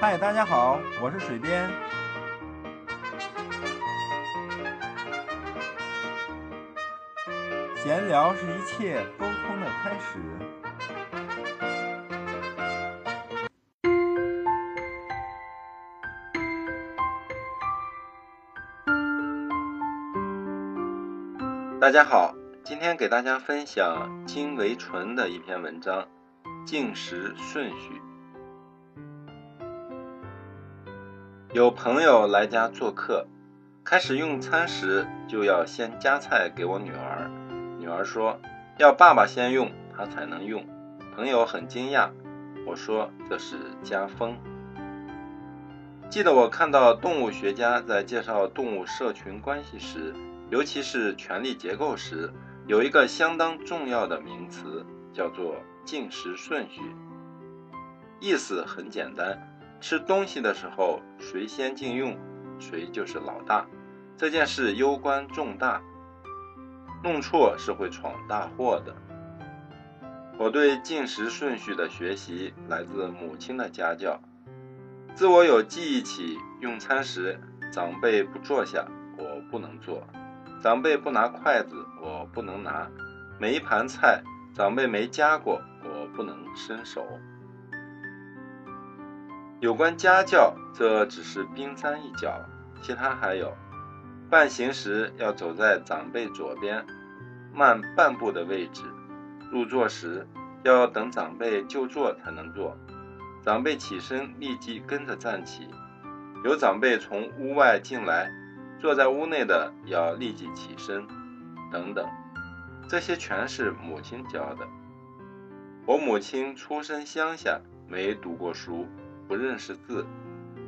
嗨，大家好，我是水边。闲聊是一切沟通的开始。大家好，今天给大家分享金维纯的一篇文章《进食顺序》。有朋友来家做客，开始用餐时就要先夹菜给我女儿。女儿说要爸爸先用，她才能用。朋友很惊讶，我说这是家风。记得我看到动物学家在介绍动物社群关系时，尤其是权力结构时，有一个相当重要的名词，叫做进食顺序。意思很简单。吃东西的时候，谁先进用，谁就是老大。这件事攸关重大，弄错是会闯大祸的。我对进食顺序的学习来自母亲的家教。自我有记忆起，用餐时长辈不坐下，我不能坐；长辈不拿筷子，我不能拿；每一盘菜长辈没夹过，我不能伸手。有关家教，这只是冰山一角，其他还有：半行时要走在长辈左边，慢半步的位置；入座时要等长辈就坐才能坐；长辈起身立即跟着站起；有长辈从屋外进来，坐在屋内的要立即起身，等等。这些全是母亲教的。我母亲出身乡下，没读过书。不认识字，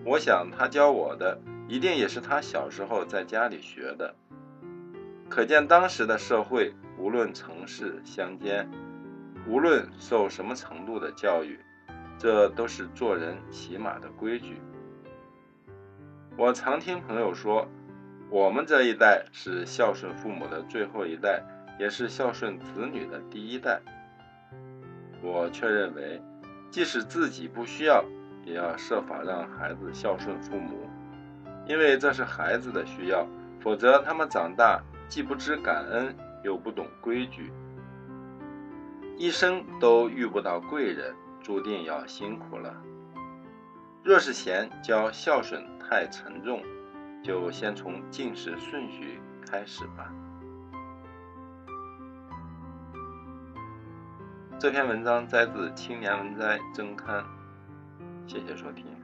我想他教我的一定也是他小时候在家里学的。可见当时的社会，无论城市乡间，无论受什么程度的教育，这都是做人起码的规矩。我常听朋友说，我们这一代是孝顺父母的最后一代，也是孝顺子女的第一代。我却认为，即使自己不需要。也要设法让孩子孝顺父母，因为这是孩子的需要，否则他们长大既不知感恩，又不懂规矩，一生都遇不到贵人，注定要辛苦了。若是嫌教孝顺太沉重，就先从进食顺序开始吧。这篇文章摘自《青年文摘》增刊。谢谢收听。